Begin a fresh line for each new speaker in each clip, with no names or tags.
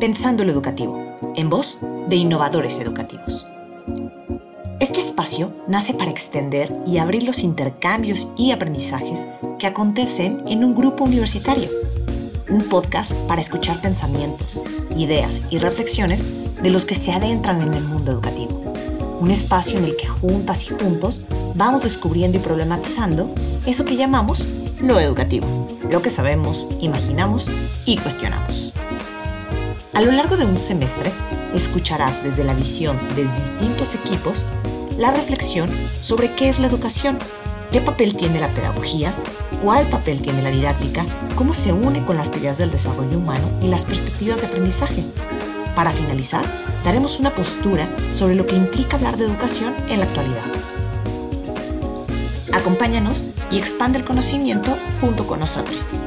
Pensando lo Educativo, en voz de innovadores educativos. Este espacio nace para extender y abrir los intercambios y aprendizajes que acontecen en un grupo universitario. Un podcast para escuchar pensamientos, ideas y reflexiones de los que se adentran en el mundo educativo. Un espacio en el que juntas y juntos vamos descubriendo y problematizando eso que llamamos lo educativo, lo que sabemos, imaginamos y cuestionamos. A lo largo de un semestre, escucharás desde la visión de distintos equipos la reflexión sobre qué es la educación, qué papel tiene la pedagogía, cuál papel tiene la didáctica, cómo se une con las teorías del desarrollo humano y las perspectivas de aprendizaje. Para finalizar, daremos una postura sobre lo que implica hablar de educación en la actualidad. Acompáñanos y expande el conocimiento junto con nosotros.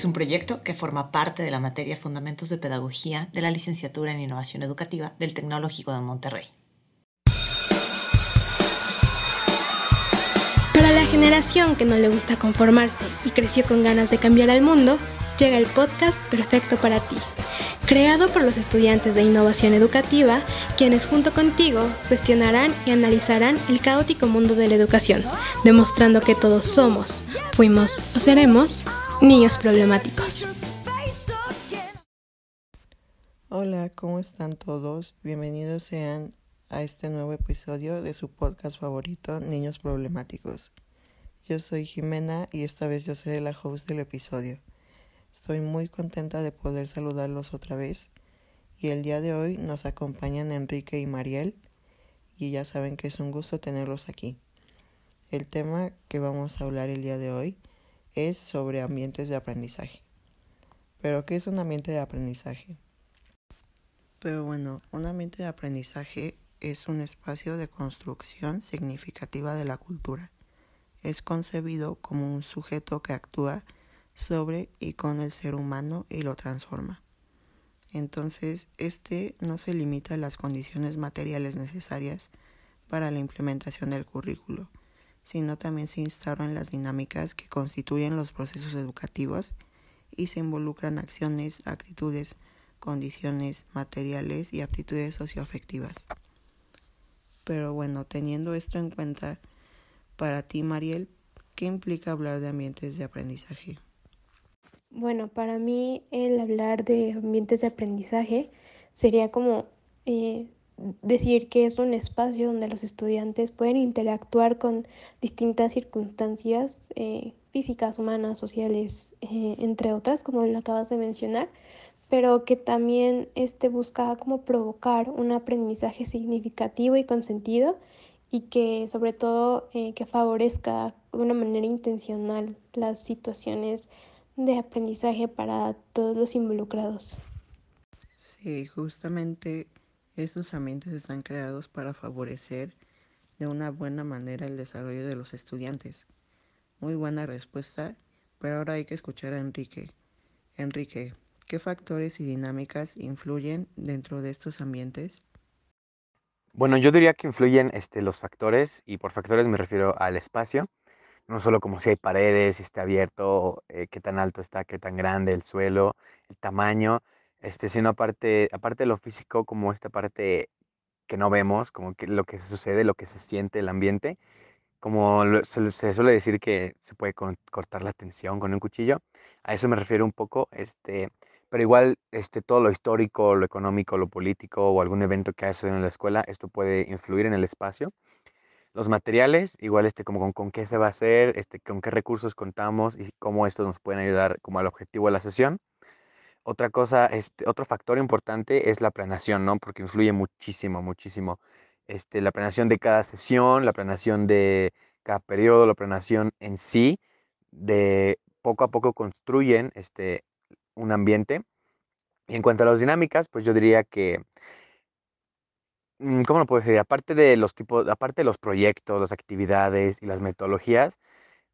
Es un proyecto que forma parte de la materia Fundamentos de Pedagogía de la Licenciatura en Innovación Educativa del Tecnológico de Monterrey.
Para la generación que no le gusta conformarse y creció con ganas de cambiar al mundo, llega el podcast perfecto para ti, creado por los estudiantes de innovación educativa, quienes junto contigo cuestionarán y analizarán el caótico mundo de la educación, demostrando que todos somos, fuimos o seremos niños problemáticos.
Hola, ¿cómo están todos? Bienvenidos sean a este nuevo episodio de su podcast favorito, Niños Problemáticos. Yo soy Jimena y esta vez yo seré la host del episodio. Estoy muy contenta de poder saludarlos otra vez y el día de hoy nos acompañan Enrique y Mariel y ya saben que es un gusto tenerlos aquí. El tema que vamos a hablar el día de hoy es sobre ambientes de aprendizaje. Pero, ¿qué es un ambiente de aprendizaje? Pero bueno, un ambiente de aprendizaje es un espacio de construcción significativa de la cultura. Es concebido como un sujeto que actúa sobre y con el ser humano y lo transforma. Entonces, este no se limita a las condiciones materiales necesarias para la implementación del currículo, sino también se instauran las dinámicas que constituyen los procesos educativos y se involucran acciones, actitudes, condiciones materiales y aptitudes socioafectivas. Pero bueno, teniendo esto en cuenta, para ti, Mariel, ¿qué implica hablar de ambientes de aprendizaje?
Bueno, para mí el hablar de ambientes de aprendizaje sería como eh, decir que es un espacio donde los estudiantes pueden interactuar con distintas circunstancias eh, físicas, humanas, sociales, eh, entre otras, como lo acabas de mencionar, pero que también este busca como provocar un aprendizaje significativo y con sentido y que sobre todo eh, que favorezca de una manera intencional las situaciones de aprendizaje para todos los involucrados.
Sí, justamente estos ambientes están creados para favorecer de una buena manera el desarrollo de los estudiantes. Muy buena respuesta, pero ahora hay que escuchar a Enrique. Enrique, ¿qué factores y dinámicas influyen dentro de estos ambientes?
Bueno, yo diría que influyen este, los factores, y por factores me refiero al espacio, no solo como si hay paredes, si está abierto, eh, qué tan alto está, qué tan grande el suelo, el tamaño, este, sino aparte, aparte de lo físico, como esta parte que no vemos, como que lo que sucede, lo que se siente, el ambiente, como se, suele decir que se puede cortar la tensión con un cuchillo, a eso me refiero un poco, este, pero igual este, todo lo histórico, lo económico, lo político o algún evento que haya sucedido en la escuela, esto puede influir en el espacio. Los materiales, igual este, como con, con, qué se va a hacer, este, con qué recursos contamos y cómo estos nos pueden ayudar como al objetivo de la sesión. Otra cosa, este, otro factor importante es la planeación, ¿no? Porque influye muchísimo, muchísimo. Este, la planeación de cada sesión, la planeación de cada periodo, la planeación en sí, de poco a poco construyen este, un ambiente. Y en cuanto a las dinámicas, pues yo diría que, mm, ¿cómo lo puedo decir? Aparte de los tipos, aparte de los proyectos, las actividades y las metodologías,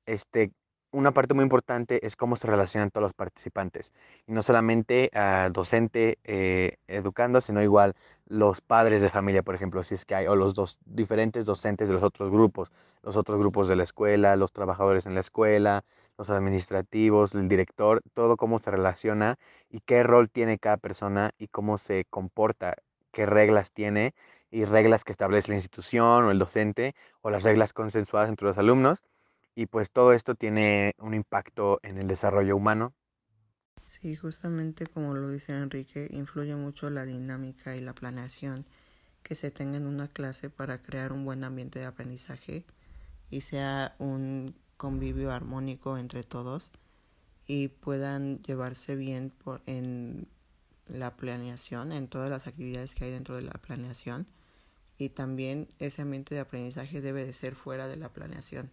este, una parte muy importante es cómo se relacionan todos los participantes. Y no solamente docente eh, educando, sino igual los padres de familia, por ejemplo, si es que hay, o los dos diferentes docentes de los otros grupos, los otros grupos de la escuela, los trabajadores en la escuela, los administrativos, el director, todo cómo se relaciona y qué rol tiene cada persona y cómo se comporta, qué reglas tiene y reglas que establece la institución o el docente o las reglas consensuadas entre los alumnos y pues todo esto tiene un impacto en el desarrollo humano.
Sí, justamente como lo dice Enrique, influye mucho la dinámica y la planeación que se tenga en una clase para crear un buen ambiente de aprendizaje y sea un convivio armónico entre todos y puedan llevarse bien por, en la planeación, en todas las actividades que hay dentro de la planeación y también ese ambiente de aprendizaje debe de ser fuera de la planeación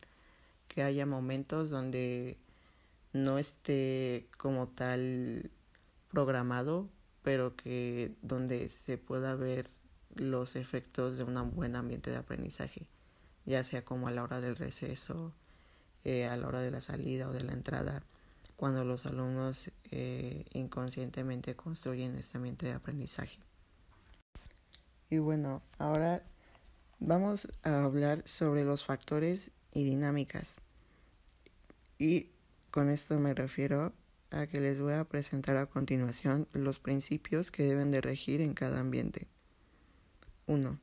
que haya momentos donde no esté como tal programado, pero que donde se pueda ver los efectos de un buen ambiente de aprendizaje, ya sea como a la hora del receso, eh, a la hora de la salida o de la entrada, cuando los alumnos eh, inconscientemente construyen este ambiente de aprendizaje. Y bueno, ahora vamos a hablar sobre los factores y dinámicas. Y con esto me refiero a que les voy a presentar a continuación los principios que deben de regir en cada ambiente. 1.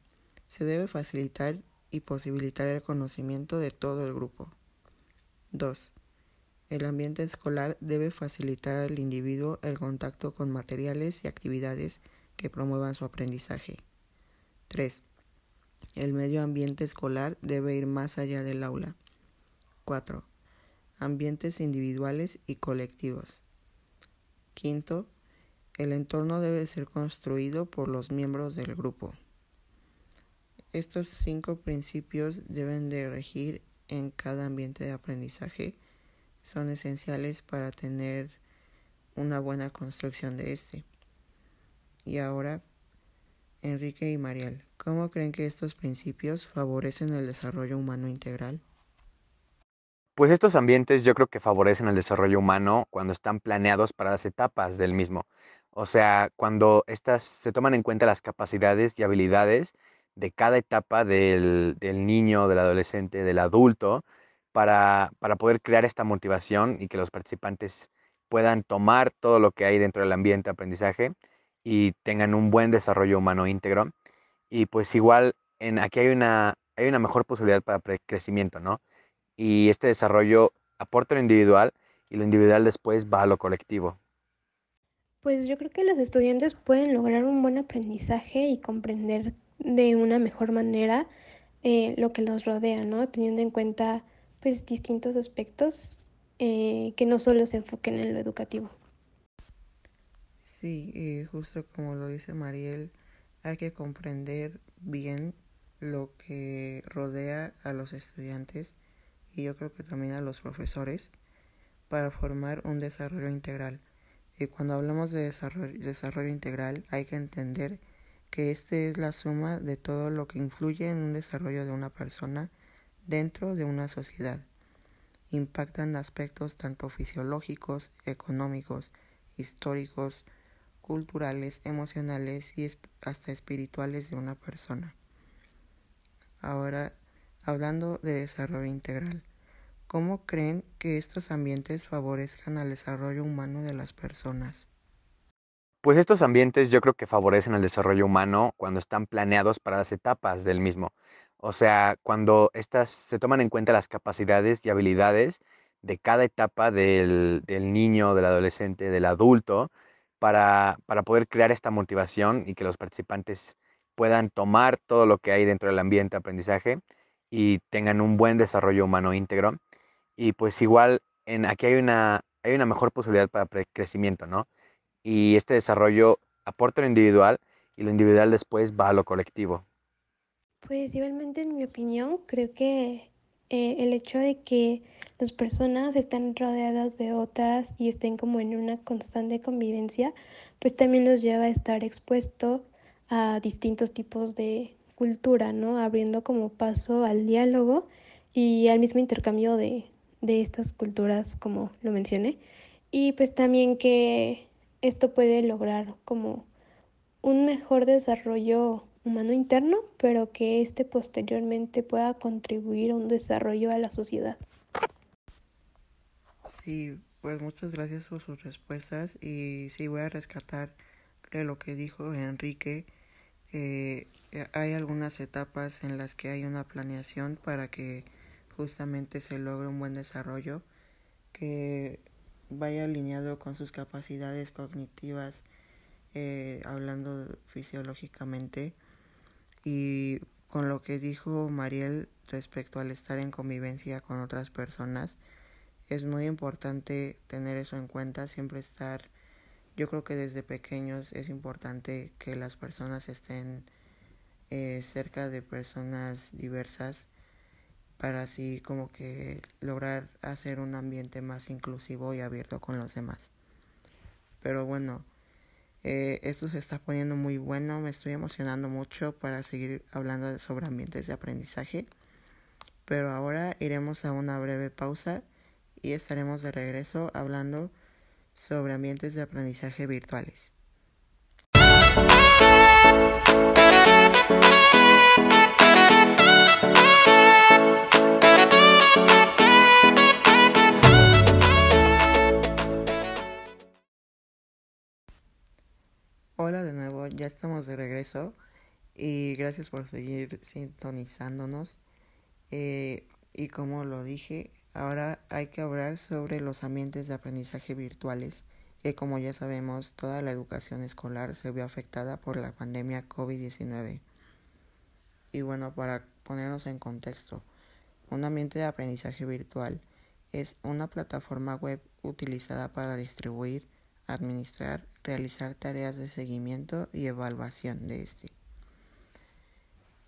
Se debe facilitar y posibilitar el conocimiento de todo el grupo. 2. El ambiente escolar debe facilitar al individuo el contacto con materiales y actividades que promuevan su aprendizaje. 3. El medio ambiente escolar debe ir más allá del aula. 4. Ambientes individuales y colectivos. Quinto, el entorno debe ser construido por los miembros del grupo. Estos cinco principios deben de regir en cada ambiente de aprendizaje. Son esenciales para tener una buena construcción de este. Y ahora, Enrique y Mariel, ¿cómo creen que estos principios favorecen el desarrollo humano integral?
Pues estos ambientes yo creo que favorecen el desarrollo humano cuando están planeados para las etapas del mismo. O sea, cuando estas se toman en cuenta las capacidades y habilidades de cada etapa del, del niño, del adolescente, del adulto, para, para poder crear esta motivación y que los participantes puedan tomar todo lo que hay dentro del ambiente de aprendizaje y tengan un buen desarrollo humano íntegro. Y pues igual en, aquí hay una, hay una mejor posibilidad para crecimiento, ¿no? Y este desarrollo aporta lo individual y lo individual después va a lo colectivo.
Pues yo creo que los estudiantes pueden lograr un buen aprendizaje y comprender de una mejor manera eh, lo que los rodea, ¿no? Teniendo en cuenta pues distintos aspectos eh, que no solo se enfoquen en lo educativo.
Sí, y justo como lo dice Mariel, hay que comprender bien lo que rodea a los estudiantes y yo creo que también a los profesores para formar un desarrollo integral. Y cuando hablamos de desarrollo, desarrollo integral hay que entender que este es la suma de todo lo que influye en un desarrollo de una persona dentro de una sociedad. Impactan aspectos tanto fisiológicos, económicos, históricos, culturales, emocionales y hasta espirituales de una persona. Ahora, hablando de desarrollo integral, ¿cómo creen que estos ambientes favorezcan al desarrollo humano de las personas?
Pues estos ambientes yo creo que favorecen el desarrollo humano cuando están planeados para las etapas del mismo. O sea, cuando estas se toman en cuenta las capacidades y habilidades de cada etapa del, del niño, del adolescente, del adulto, para, para poder crear esta motivación y que los participantes puedan tomar todo lo que hay dentro del ambiente de aprendizaje y tengan un buen desarrollo humano íntegro. Y pues igual en, aquí hay una, hay una mejor posibilidad para crecimiento, ¿no? Y este desarrollo aporta lo individual y lo individual después va a lo colectivo.
Pues igualmente en mi opinión creo que eh, el hecho de que las personas estén rodeadas de otras y estén como en una constante convivencia, pues también los lleva a estar expuesto a distintos tipos de cultura, ¿no? Abriendo como paso al diálogo y al mismo intercambio de, de estas culturas, como lo mencioné, y pues también que esto puede lograr como un mejor desarrollo humano interno, pero que este posteriormente pueda contribuir a un desarrollo a la sociedad.
Sí, pues muchas gracias por sus respuestas y sí voy a rescatar de lo que dijo Enrique. Hay algunas etapas en las que hay una planeación para que justamente se logre un buen desarrollo que vaya alineado con sus capacidades cognitivas, eh, hablando fisiológicamente, y con lo que dijo Mariel respecto al estar en convivencia con otras personas, es muy importante tener eso en cuenta, siempre estar, yo creo que desde pequeños es importante que las personas estén eh, cerca de personas diversas para así como que lograr hacer un ambiente más inclusivo y abierto con los demás. Pero bueno, eh, esto se está poniendo muy bueno, me estoy emocionando mucho para seguir hablando sobre ambientes de aprendizaje. Pero ahora iremos a una breve pausa y estaremos de regreso hablando sobre ambientes de aprendizaje virtuales. Hola de nuevo, ya estamos de regreso y gracias por seguir sintonizándonos. Eh, y como lo dije, ahora hay que hablar sobre los ambientes de aprendizaje virtuales, que como ya sabemos, toda la educación escolar se vio afectada por la pandemia COVID-19. Y bueno, para ponernos en contexto, un ambiente de aprendizaje virtual es una plataforma web utilizada para distribuir, administrar, realizar tareas de seguimiento y evaluación de este.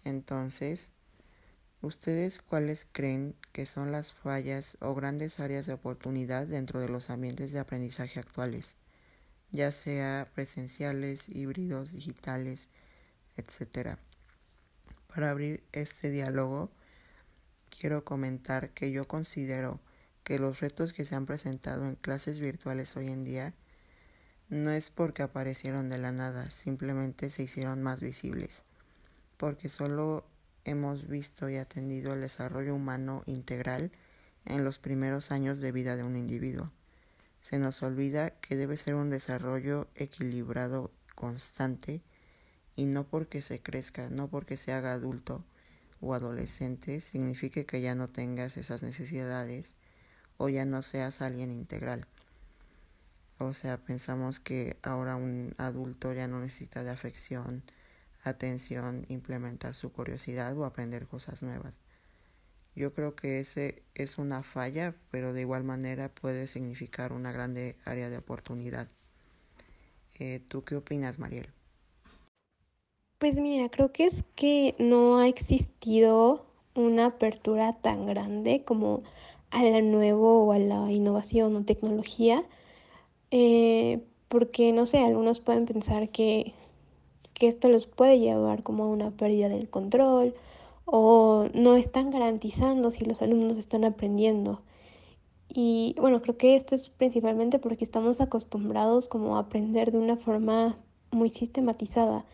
Entonces, ¿ustedes cuáles creen que son las fallas o grandes áreas de oportunidad dentro de los ambientes de aprendizaje actuales, ya sea presenciales, híbridos, digitales, etcétera? Para abrir este diálogo, quiero comentar que yo considero que los retos que se han presentado en clases virtuales hoy en día no es porque aparecieron de la nada, simplemente se hicieron más visibles, porque solo hemos visto y atendido el desarrollo humano integral en los primeros años de vida de un individuo. Se nos olvida que debe ser un desarrollo equilibrado, constante, y no porque se crezca, no porque se haga adulto o adolescente, signifique que ya no tengas esas necesidades o ya no seas alguien integral. O sea, pensamos que ahora un adulto ya no necesita de afección, atención, implementar su curiosidad o aprender cosas nuevas. Yo creo que ese es una falla, pero de igual manera puede significar una grande área de oportunidad. Eh, ¿Tú qué opinas, Mariel?
Pues mira, creo que es que no ha existido una apertura tan grande como a la nuevo o a la innovación o tecnología eh, porque no sé, algunos pueden pensar que, que esto los puede llevar como a una pérdida del control o no están garantizando si los alumnos están aprendiendo. Y bueno, creo que esto es principalmente porque estamos acostumbrados como a aprender de una forma muy sistematizada,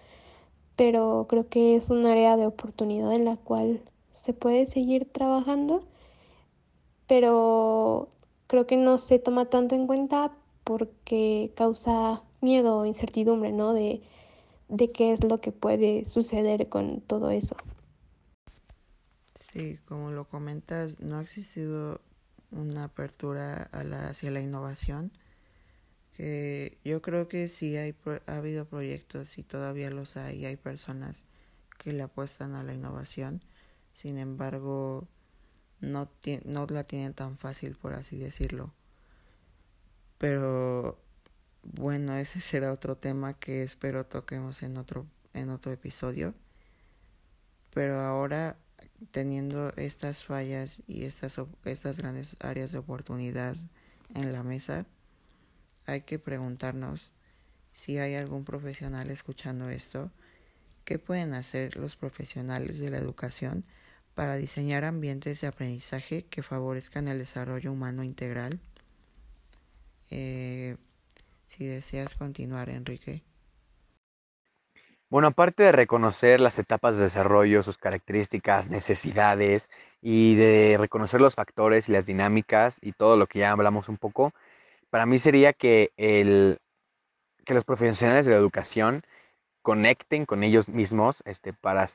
pero creo que es un área de oportunidad en la cual se puede seguir trabajando, pero creo que no se toma tanto en cuenta porque causa miedo o incertidumbre, ¿no? De, de qué es lo que puede suceder con todo eso.
Sí, como lo comentas, no ha existido una apertura a la, hacia la innovación. Que yo creo que sí hay, ha habido proyectos y todavía los hay, hay personas que le apuestan a la innovación. Sin embargo, no la tienen tan fácil, por así decirlo. Pero bueno, ese será otro tema que espero toquemos en otro, en otro episodio. Pero ahora, teniendo estas fallas y estas, estas grandes áreas de oportunidad en la mesa, hay que preguntarnos si hay algún profesional escuchando esto, ¿qué pueden hacer los profesionales de la educación para diseñar ambientes de aprendizaje que favorezcan el desarrollo humano integral. Eh, si deseas continuar, Enrique.
Bueno, aparte de reconocer las etapas de desarrollo, sus características, necesidades y de reconocer los factores y las dinámicas y todo lo que ya hablamos un poco, para mí sería que, el, que los profesionales de la educación conecten con ellos mismos este, para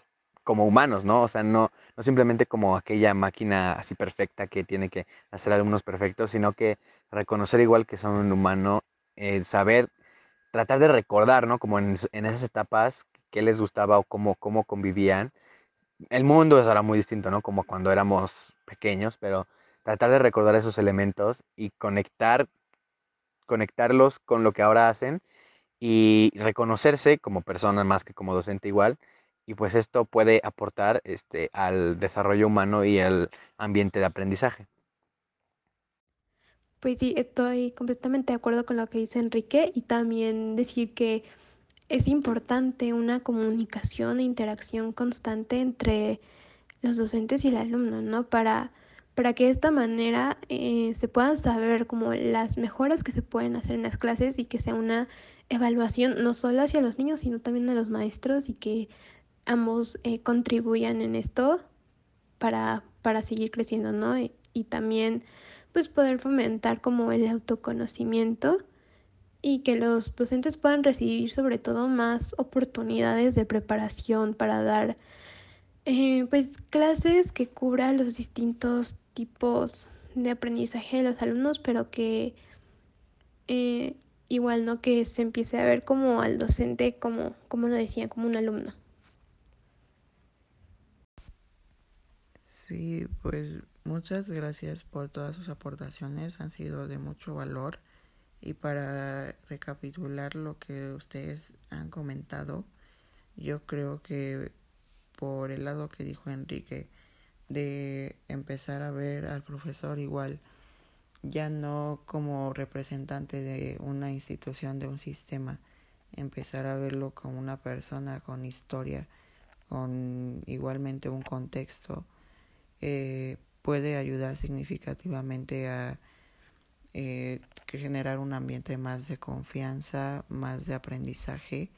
como humanos, ¿no? O sea, no, no simplemente como aquella máquina así perfecta que tiene que hacer alumnos perfectos, sino que reconocer igual que son un humano, eh, saber, tratar de recordar, ¿no? Como en, esas etapas, qué les gustaba o cómo, cómo convivían. El mundo es ahora muy distinto, ¿no? Como cuando éramos pequeños, pero tratar de recordar esos elementos y conectar, conectarlos con lo que ahora hacen y reconocerse como persona más que como docente igual y pues esto puede aportar este, al desarrollo humano y al ambiente de aprendizaje.
Pues sí, estoy completamente de acuerdo con lo que dice Enrique y también decir que es importante una comunicación e interacción constante entre los docentes y el alumno, ¿no? Para, para que de esta manera eh, se puedan saber como las mejoras que se pueden hacer en las clases y que sea una evaluación no solo hacia los niños, sino también a los maestros y que ambos eh, contribuyan en esto para, para seguir creciendo, ¿no? Y, también pues poder fomentar como el autoconocimiento y que los docentes puedan recibir sobre todo más oportunidades de preparación para dar eh, pues clases que cubran los distintos tipos de aprendizaje de los alumnos, pero que eh, igual no que se empiece a ver como al docente como, como lo decía, como un alumno.
Sí, pues muchas gracias por todas sus aportaciones, han sido de mucho valor. Y para recapitular lo que ustedes han comentado, yo creo que por el lado que dijo Enrique, de empezar a ver al profesor igual, ya no como representante de una institución, de un sistema, empezar a verlo como una persona con historia, con igualmente un contexto eh, puede ayudar significativamente a eh, generar un ambiente más de confianza, más de aprendizaje,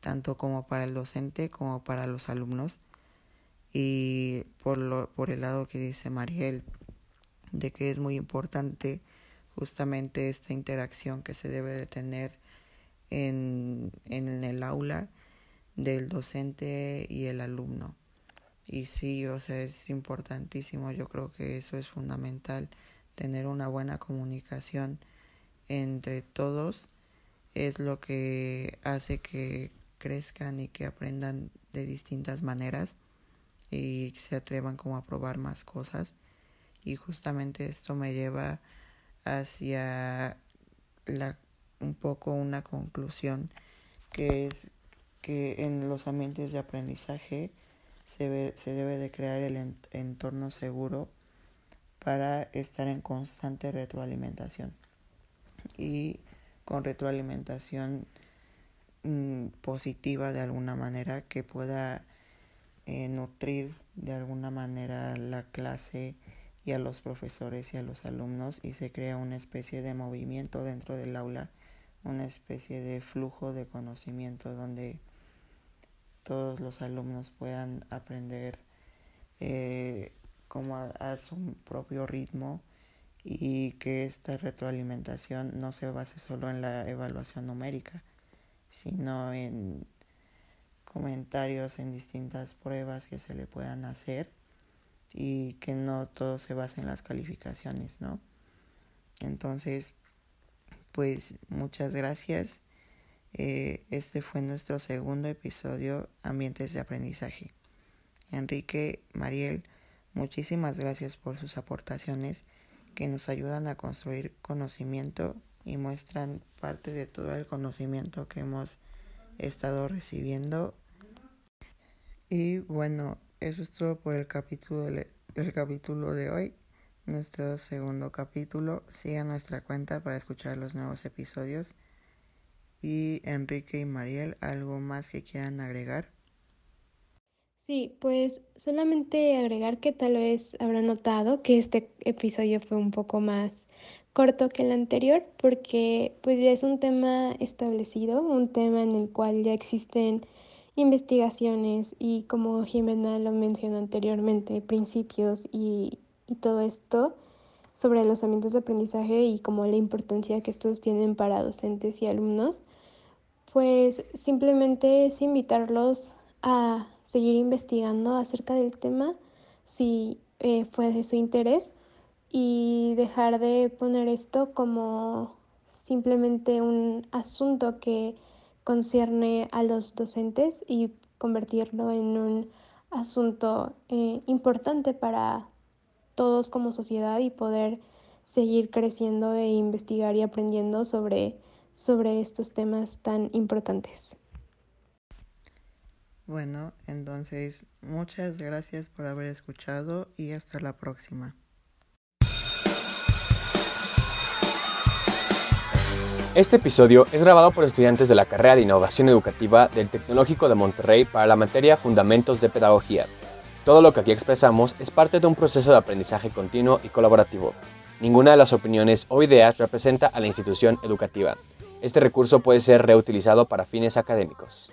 tanto como para el docente como para los alumnos. Y por, lo, por el lado que dice Mariel, de que es muy importante justamente esta interacción que se debe de tener en, en el aula del docente y el alumno. Y sí, o sea, es importantísimo, yo creo que eso es fundamental, tener una buena comunicación entre todos. Es lo que hace que crezcan y que aprendan de distintas maneras y se atrevan como a probar más cosas. Y justamente esto me lleva hacia la un poco una conclusión que es que en los ambientes de aprendizaje se, se debe de crear el entorno seguro para estar en constante retroalimentación. Y con retroalimentación mm, positiva de alguna manera que pueda eh, nutrir de alguna manera la clase y a los profesores y a los alumnos y se crea una especie de movimiento dentro del aula, una especie de flujo de conocimiento donde todos los alumnos puedan aprender eh, como a, su propio ritmo y que esta retroalimentación no se base solo en la evaluación numérica, sino en comentarios en distintas pruebas que se le puedan hacer y que no todo se base en las calificaciones, ¿no? Entonces, pues muchas gracias eh, este fue nuestro segundo episodio, Ambientes de Aprendizaje. Enrique, Mariel, muchísimas gracias por sus aportaciones que nos ayudan a construir conocimiento y muestran parte de todo el conocimiento que hemos estado recibiendo. Y bueno, eso es todo por el capítulo de, el capítulo de hoy, nuestro segundo capítulo. Sigan nuestra cuenta para escuchar los nuevos episodios y Enrique y Mariel, ¿algo más que quieran agregar?
Sí, pues solamente agregar que tal vez habrá notado que este episodio fue un poco más corto que el anterior porque pues ya es un tema establecido, un tema en el cual ya existen investigaciones y como Jimena lo mencionó anteriormente, principios y, y todo esto sobre los ambientes de aprendizaje y como la importancia que estos tienen para docentes y alumnos, pues simplemente es invitarlos a seguir investigando acerca del tema si eh, fue de su interés y dejar de poner esto como simplemente un asunto que concierne a los docentes y convertirlo en un asunto eh, importante para todos como sociedad y poder seguir creciendo e investigar y aprendiendo sobre, sobre estos temas tan importantes.
Bueno, entonces muchas gracias por haber escuchado y hasta la próxima.
Este episodio es grabado por estudiantes de la carrera de Innovación Educativa del Tecnológico de Monterrey para la materia Fundamentos de Pedagogía. Todo lo que aquí expresamos es parte de un proceso de aprendizaje continuo y colaborativo. Ninguna de las opiniones o ideas representa a la institución educativa. Este recurso puede ser reutilizado para fines académicos.